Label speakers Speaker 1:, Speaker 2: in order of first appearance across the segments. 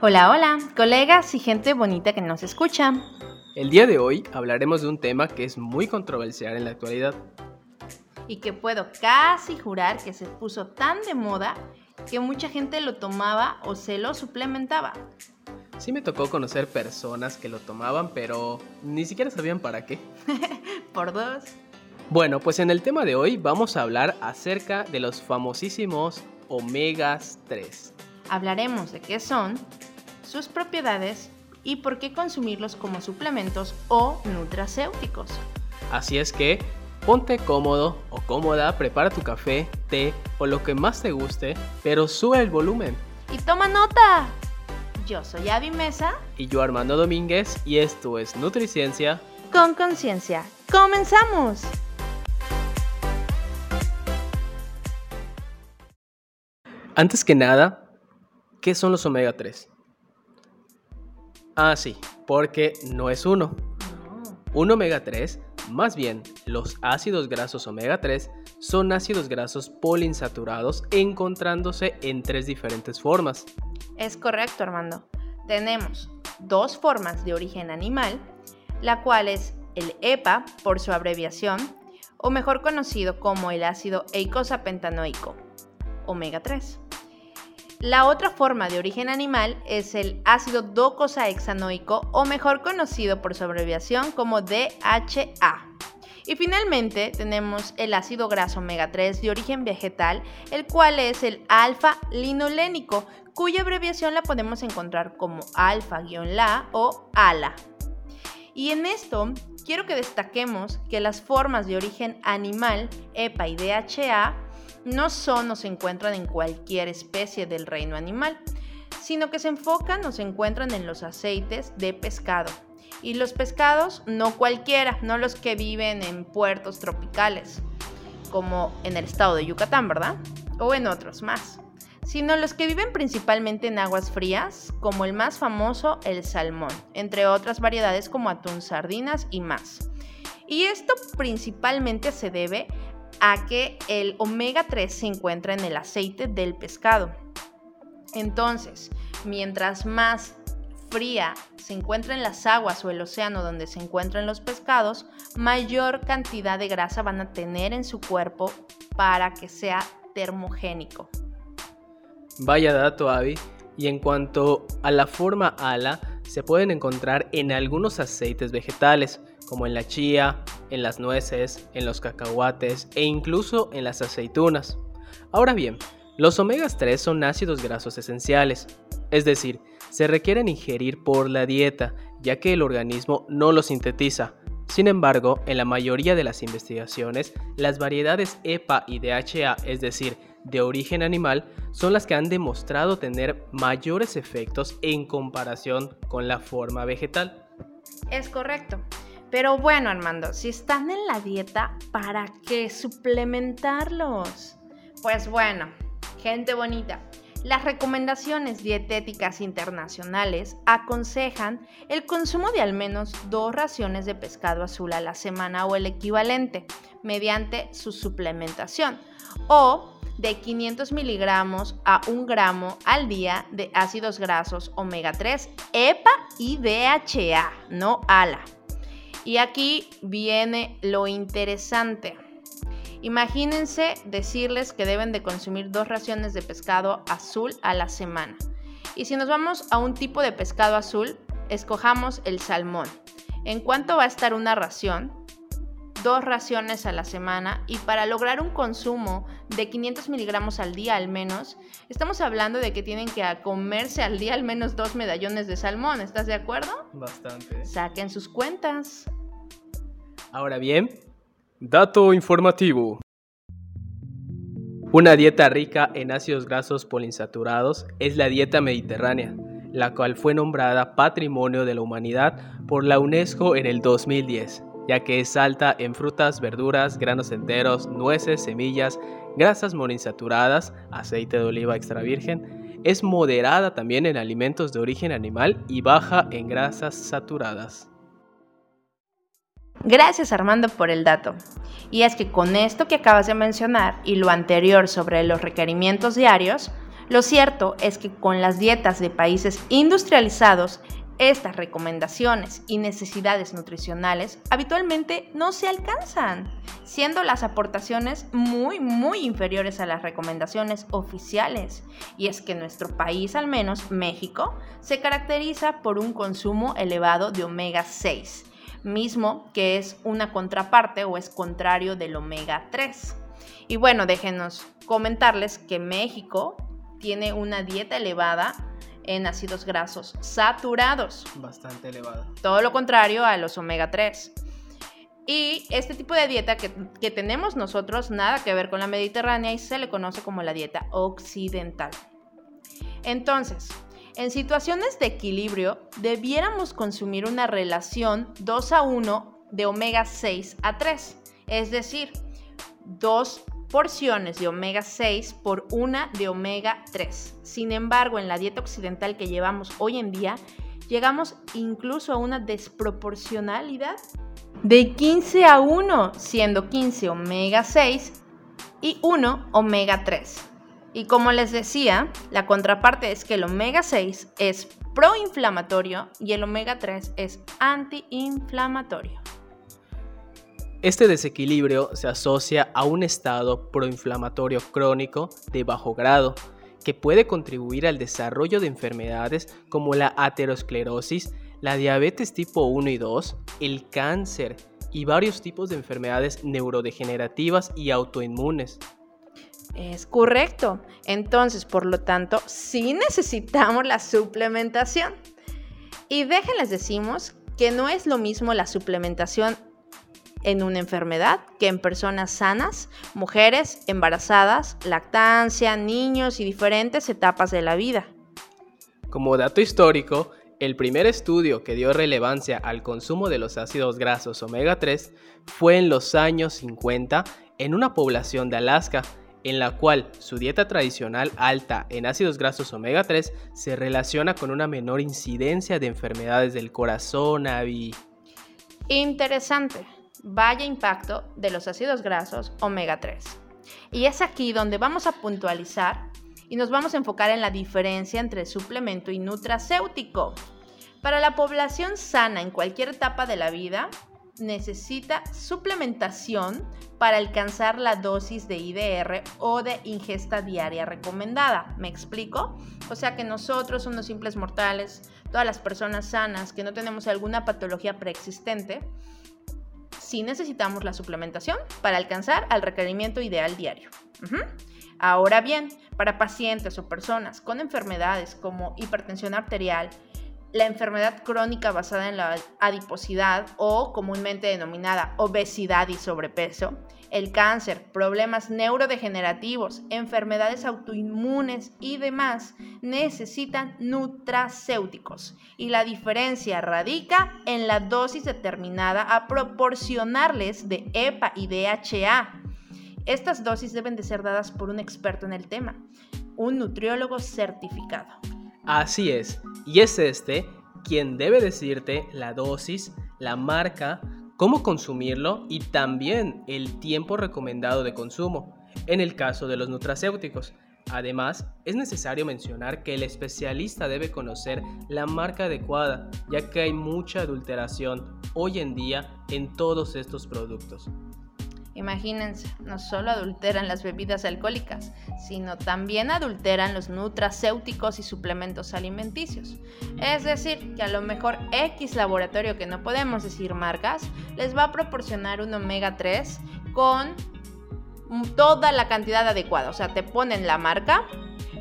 Speaker 1: Hola, hola, colegas y gente bonita que nos escucha.
Speaker 2: El día de hoy hablaremos de un tema que es muy controversial en la actualidad.
Speaker 1: Y que puedo casi jurar que se puso tan de moda que mucha gente lo tomaba o se lo suplementaba.
Speaker 2: Sí me tocó conocer personas que lo tomaban, pero ni siquiera sabían para qué.
Speaker 1: Por dos.
Speaker 2: Bueno, pues en el tema de hoy vamos a hablar acerca de los famosísimos omegas 3.
Speaker 1: Hablaremos de qué son, sus propiedades y por qué consumirlos como suplementos o nutracéuticos.
Speaker 2: Así es que ponte cómodo o cómoda, prepara tu café, té o lo que más te guste, pero sube el volumen.
Speaker 1: Y toma nota. Yo soy Avi Mesa.
Speaker 2: Y yo Armando Domínguez y esto es Nutriciencia.
Speaker 1: Con conciencia. ¡Comenzamos!
Speaker 2: Antes que nada, ¿qué son los omega 3? Ah, sí, porque no es uno. Un omega 3, más bien los ácidos grasos omega 3, son ácidos grasos poliinsaturados encontrándose en tres diferentes formas.
Speaker 1: Es correcto, Armando. Tenemos dos formas de origen animal, la cual es el EPA por su abreviación, o mejor conocido como el ácido eicosapentanoico, omega 3. La otra forma de origen animal es el ácido docosahexanoico o mejor conocido por su abreviación como DHA. Y finalmente tenemos el ácido graso omega 3 de origen vegetal, el cual es el alfa-linolénico, cuya abreviación la podemos encontrar como alfa-la o ALA. Y en esto quiero que destaquemos que las formas de origen animal, EPA y DHA, no son o se encuentran en cualquier especie del reino animal, sino que se enfocan o se encuentran en los aceites de pescado. Y los pescados no cualquiera, no los que viven en puertos tropicales, como en el estado de Yucatán, ¿verdad? O en otros más, sino los que viven principalmente en aguas frías, como el más famoso, el salmón, entre otras variedades como atún, sardinas y más. Y esto principalmente se debe a que el omega 3 se encuentra en el aceite del pescado. Entonces, mientras más fría se encuentra en las aguas o el océano donde se encuentran los pescados, mayor cantidad de grasa van a tener en su cuerpo para que sea termogénico.
Speaker 2: Vaya dato, Avi. Y en cuanto a la forma ala, se pueden encontrar en algunos aceites vegetales, como en la chía, en las nueces, en los cacahuates e incluso en las aceitunas. Ahora bien, los omegas 3 son ácidos grasos esenciales, es decir, se requieren ingerir por la dieta, ya que el organismo no los sintetiza. Sin embargo, en la mayoría de las investigaciones, las variedades EPA y DHA, es decir, de origen animal, son las que han demostrado tener mayores efectos en comparación con la forma vegetal.
Speaker 1: Es correcto. Pero bueno, Armando, si están en la dieta, ¿para qué suplementarlos? Pues bueno, gente bonita. Las recomendaciones dietéticas internacionales aconsejan el consumo de al menos dos raciones de pescado azul a la semana o el equivalente mediante su suplementación o de 500 miligramos a 1 gramo al día de ácidos grasos omega 3, EPA y DHA, no ALA. Y aquí viene lo interesante. Imagínense decirles que deben de consumir dos raciones de pescado azul a la semana. Y si nos vamos a un tipo de pescado azul, escojamos el salmón. ¿En cuánto va a estar una ración? Dos raciones a la semana y para lograr un consumo de 500 miligramos al día al menos, estamos hablando de que tienen que comerse al día al menos dos medallones de salmón. ¿Estás de acuerdo?
Speaker 2: Bastante.
Speaker 1: Saquen sus cuentas.
Speaker 2: Ahora bien, dato informativo. Una dieta rica en ácidos grasos poliinsaturados es la dieta mediterránea, la cual fue nombrada Patrimonio de la Humanidad por la UNESCO en el 2010, ya que es alta en frutas, verduras, granos enteros, nueces, semillas, grasas monoinsaturadas, aceite de oliva extra virgen, es moderada también en alimentos de origen animal y baja en grasas saturadas.
Speaker 1: Gracias Armando por el dato. Y es que con esto que acabas de mencionar y lo anterior sobre los requerimientos diarios, Lo cierto es que con las dietas de países industrializados, estas recomendaciones y necesidades nutricionales habitualmente no se alcanzan, siendo las aportaciones muy, muy inferiores a las recomendaciones oficiales. Y es que nuestro país, al menos México, se caracteriza por un consumo elevado de omega 6, mismo que es una contraparte o es contrario del omega 3. Y bueno, déjenos comentarles que México tiene una dieta elevada en ácidos grasos saturados.
Speaker 2: Bastante elevada.
Speaker 1: Todo lo contrario a los omega 3. Y este tipo de dieta que, que, tenemos nosotros nada que ver con la mediterránea y se le conoce como la dieta occidental. Entonces, en situaciones de equilibrio, debiéramos consumir una relación 2 a 1 de omega 6 a 3, es decir, 2 porciones de omega 6 por una de omega 3. Sin embargo, en la dieta occidental que llevamos hoy en día, llegamos incluso a una desproporcionalidad de 15 a 1, siendo 15 omega 6 y 1 omega 3. Y como les decía, la contraparte es que el omega 6 es proinflamatorio y el omega 3 es antiinflamatorio.
Speaker 2: Este desequilibrio se asocia a un estado proinflamatorio crónico de bajo grado, que puede contribuir al desarrollo de enfermedades como la aterosclerosis, la diabetes tipo 1 y 2, el cáncer y varios tipos de enfermedades neurodegenerativas y autoinmunes.
Speaker 1: Es correcto. Entonces, por lo tanto, sí necesitamos la suplementación. Y déjenles decimos que no es lo mismo la suplementación en una enfermedad que en personas sanas, mujeres embarazadas, lactancia, niños y diferentes etapas de la vida.
Speaker 2: Como dato histórico, el primer estudio que dio relevancia al consumo de los ácidos grasos omega 3 fue en los años 50 en una población de Alaska, en la cual su dieta tradicional alta en ácidos grasos omega 3 se relaciona con una menor incidencia de enfermedades del corazón, Avi.
Speaker 1: Interesante vaya impacto de los ácidos grasos omega 3. Y es aquí donde vamos a puntualizar y nos vamos a enfocar en la diferencia entre suplemento y nutracéutico. Para la población sana en cualquier etapa de la vida, necesita suplementación para alcanzar la dosis de IDR o de ingesta diaria recomendada. ¿Me explico? O sea que nosotros, unos simples mortales, todas las personas sanas que no tenemos alguna patología preexistente, si necesitamos la suplementación para alcanzar al requerimiento ideal diario. Ahora bien, para pacientes o personas con enfermedades como hipertensión arterial, la enfermedad crónica basada en la adiposidad o comúnmente denominada obesidad y sobrepeso, el cáncer, problemas neurodegenerativos, enfermedades autoinmunes y demás necesitan nutracéuticos y la diferencia radica en la dosis determinada a proporcionarles de EPA y DHA. Estas dosis deben de ser dadas por un experto en el tema, un nutriólogo certificado.
Speaker 2: Así es, y es este quien debe decirte la dosis, la marca, cómo consumirlo y también el tiempo recomendado de consumo, en el caso de los nutracéuticos. Además, es necesario mencionar que el especialista debe conocer la marca adecuada, ya que hay mucha adulteración hoy en día en todos estos productos.
Speaker 1: Imagínense, no solo adulteran las bebidas alcohólicas, sino también adulteran los nutracéuticos y suplementos alimenticios. Es decir, que a lo mejor X laboratorio, que no podemos decir marcas, les va a proporcionar un omega 3 con toda la cantidad adecuada. O sea, te ponen la marca,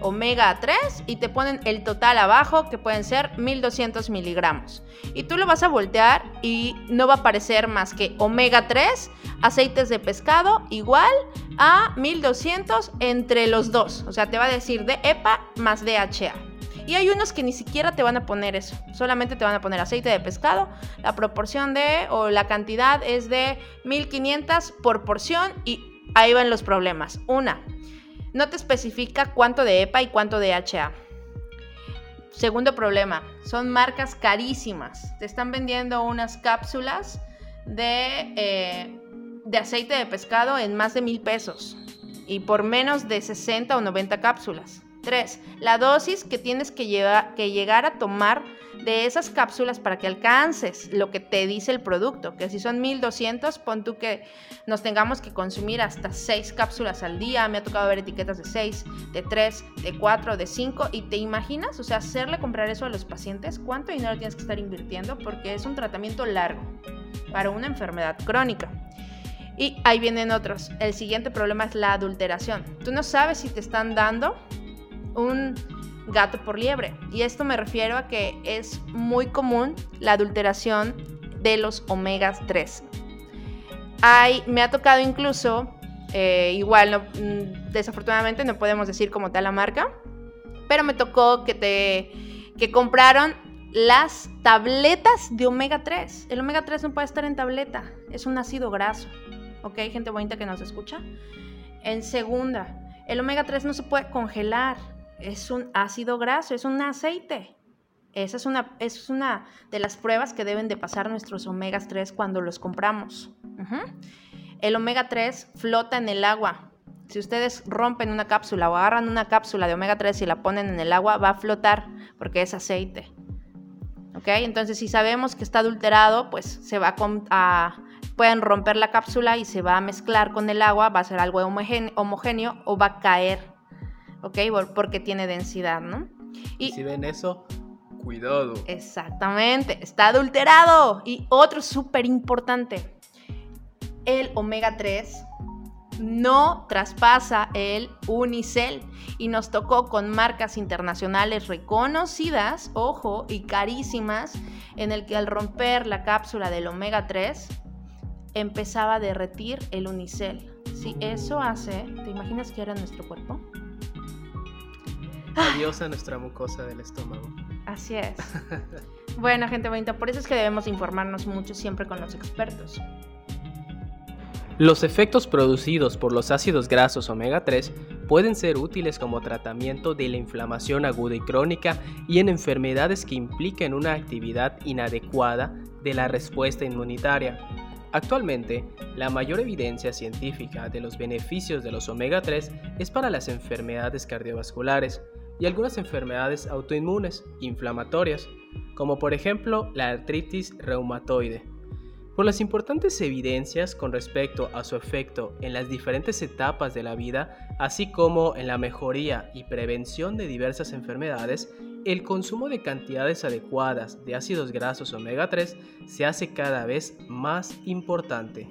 Speaker 1: omega 3 y te ponen el total abajo que pueden ser 1200 miligramos. Y tú lo vas a voltear y no va a aparecer más que omega 3, aceites de pescado igual a 1200 entre los dos. O sea, te va a decir de EPA más DHA. Y hay unos que ni siquiera te van a poner eso. Solamente te van a poner aceite de pescado. La proporción de o la cantidad es de 1500 por porción y ahí van los problemas. Una, no te especifica cuánto de EPA y cuánto de HA. Segundo problema, son marcas carísimas. Te están vendiendo unas cápsulas de, eh, de aceite de pescado en más de mil pesos y por menos de 60 o 90 cápsulas. Tres, la dosis que tienes que, que llegar a tomar de esas cápsulas para que alcances lo que te dice el producto, que si son 1200, pon tú que nos tengamos que consumir hasta 6 cápsulas al día, me ha tocado ver etiquetas de 6, de 3, de 4, de 5, y te imaginas, o sea, hacerle comprar eso a los pacientes, ¿cuánto dinero tienes que estar invirtiendo? Porque es un tratamiento largo para una enfermedad crónica. Y ahí vienen otros. El siguiente problema es la adulteración. Tú no sabes si te están dando un gato por liebre. Y esto me refiero a que es muy común la adulteración de los omegas 3. Hay, me ha tocado incluso, eh, igual, mm, desafortunadamente no podemos decir como tal la marca, pero me tocó que te que compraron las tabletas de omega 3. El omega 3 no puede estar en tableta, es un ácido graso. ¿Ok? Gente bonita que nos escucha. En segunda, el omega 3 no se puede congelar es un ácido graso, es un aceite. Esa es una, es una de las pruebas que deben de pasar nuestros omegas 3 cuando los compramos. El omega 3 flota en el agua. Si ustedes rompen una cápsula o agarran una cápsula de omega 3 y la ponen en el agua, va a flotar porque es aceite. ¿Ok? Entonces, si sabemos que está adulterado, pues se va a, pueden romper la cápsula y se va a mezclar con el agua, va a ser algo homogéneo o va a caer ¿ok? Porque tiene densidad, ¿no?
Speaker 2: Y si ven eso, cuidado.
Speaker 1: Exactamente, está adulterado. Y otro súper importante, el omega 3 no traspasa el unicel y nos tocó con marcas internacionales reconocidas, ojo, y carísimas, en el que al romper la cápsula del omega 3 empezaba a derretir el unicel. Si eso hace, ¿te imaginas que era nuestro cuerpo?
Speaker 2: Adiós a nuestra mucosa del estómago.
Speaker 1: Así es. bueno, gente bonita, por eso es que debemos informarnos mucho siempre con los expertos.
Speaker 2: Los efectos producidos por los ácidos grasos omega 3 pueden ser útiles como tratamiento de la inflamación aguda y crónica y en enfermedades que impliquen una actividad inadecuada de la respuesta inmunitaria. Actualmente, la mayor evidencia científica de los beneficios de los omega 3 es para las enfermedades cardiovasculares, y algunas enfermedades autoinmunes, inflamatorias, como por ejemplo la artritis reumatoide. Por las importantes evidencias con respecto a su efecto en las diferentes etapas de la vida, así como en la mejoría y prevención de diversas enfermedades, el consumo de cantidades adecuadas de ácidos grasos omega 3 se hace cada vez más importante.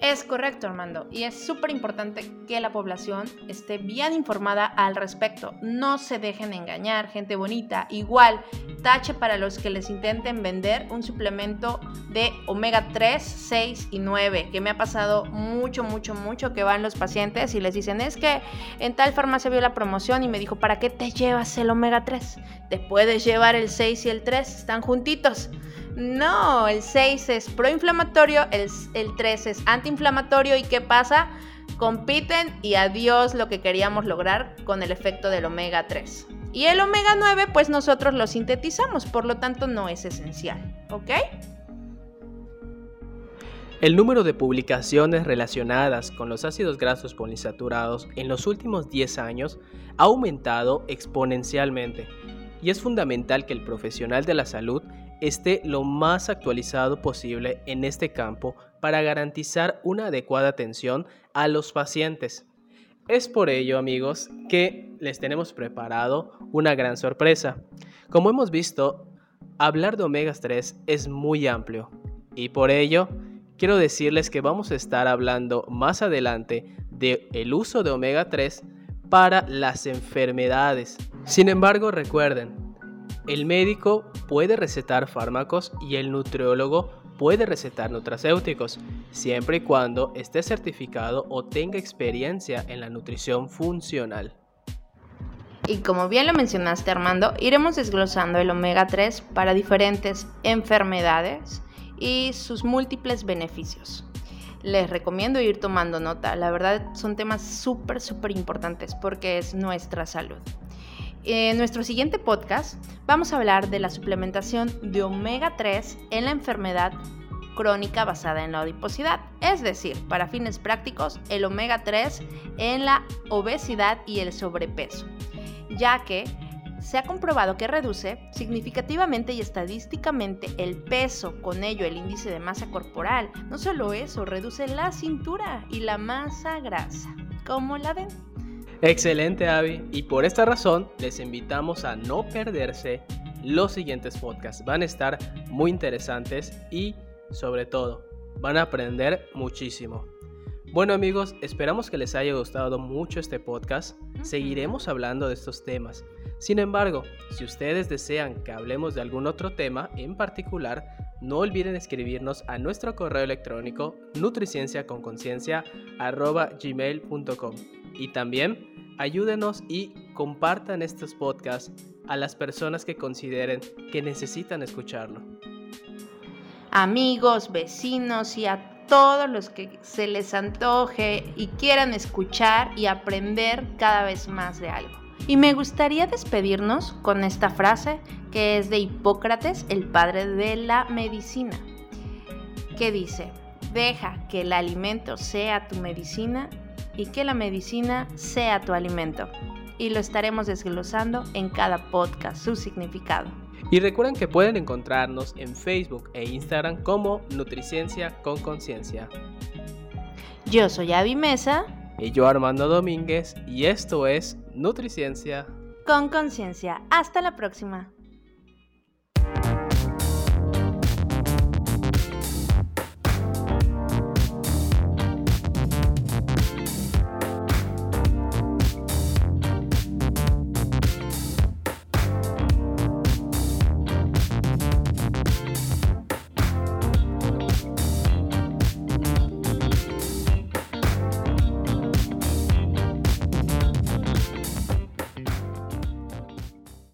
Speaker 1: Es correcto, Armando, y es súper importante que la población esté bien informada al respecto. No se dejen engañar, gente bonita. Igual, tache para los que les intenten vender un suplemento de omega 3, 6 y 9, que me ha pasado mucho, mucho, mucho que van los pacientes y les dicen, es que en tal farmacia vio la promoción y me dijo, ¿para qué te llevas el omega 3? Te puedes llevar el 6 y el 3, están juntitos. No, el 6 es proinflamatorio, el, el 3 es antiinflamatorio y ¿qué pasa? Compiten y adiós lo que queríamos lograr con el efecto del omega 3. Y el omega 9 pues nosotros lo sintetizamos, por lo tanto no es esencial, ¿ok?
Speaker 2: El número de publicaciones relacionadas con los ácidos grasos poliinsaturados en los últimos 10 años ha aumentado exponencialmente y es fundamental que el profesional de la salud esté lo más actualizado posible en este campo para garantizar una adecuada atención a los pacientes. Es por ello, amigos, que les tenemos preparado una gran sorpresa. Como hemos visto, hablar de omegas 3 es muy amplio y por ello quiero decirles que vamos a estar hablando más adelante de el uso de omega 3 para las enfermedades. Sin embargo, recuerden, el médico puede recetar fármacos y el nutriólogo puede recetar nutracéuticos, siempre y cuando esté certificado o tenga experiencia en la nutrición funcional.
Speaker 1: Y como bien lo mencionaste Armando, iremos desglosando el omega 3 para diferentes enfermedades y sus múltiples beneficios. Les recomiendo ir tomando nota, la verdad son temas súper, súper importantes porque es nuestra salud. En nuestro siguiente podcast vamos a hablar de la suplementación de omega 3 en la enfermedad crónica basada en la adiposidad, es decir, para fines prácticos, el omega 3 en la obesidad y el sobrepeso. ya que se ha comprobado que reduce significativamente y estadísticamente el peso, con ello el índice de masa corporal. No solo eso, reduce la cintura y la masa grasa. ¿Cómo la ven?
Speaker 2: Excelente, Avi. Y por esta razón les invitamos a no perderse los siguientes podcasts. Van a estar muy interesantes y, sobre todo, van a aprender muchísimo. Bueno amigos, esperamos que les haya gustado mucho este podcast. Seguiremos hablando de estos temas. Sin embargo, si ustedes desean que hablemos de algún otro tema en particular, no olviden escribirnos a nuestro correo electrónico nutricienciaconconciencia.gmail.com y también ayúdenos y compartan estos podcasts a las personas que consideren que necesitan escucharlo.
Speaker 1: Amigos, vecinos y a todos los que se les antoje y quieran escuchar y aprender cada vez más de algo. Y me gustaría despedirnos con esta frase que es de Hipócrates, el padre de la medicina, que dice, deja que el alimento sea tu medicina y que la medicina sea tu alimento. Y lo estaremos desglosando en cada podcast, su significado.
Speaker 2: Y recuerden que pueden encontrarnos en Facebook e Instagram como Nutriciencia con Conciencia.
Speaker 1: Yo soy Avi Mesa.
Speaker 2: Y yo Armando Domínguez. Y esto es Nutriciencia
Speaker 1: con Conciencia. Hasta la próxima.